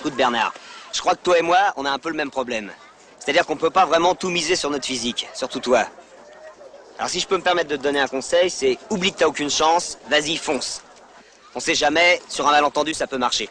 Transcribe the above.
Écoute Bernard, je crois que toi et moi, on a un peu le même problème. C'est-à-dire qu'on peut pas vraiment tout miser sur notre physique, surtout toi. Alors si je peux me permettre de te donner un conseil, c'est oublie que t'as aucune chance, vas-y fonce. On sait jamais, sur un malentendu ça peut marcher.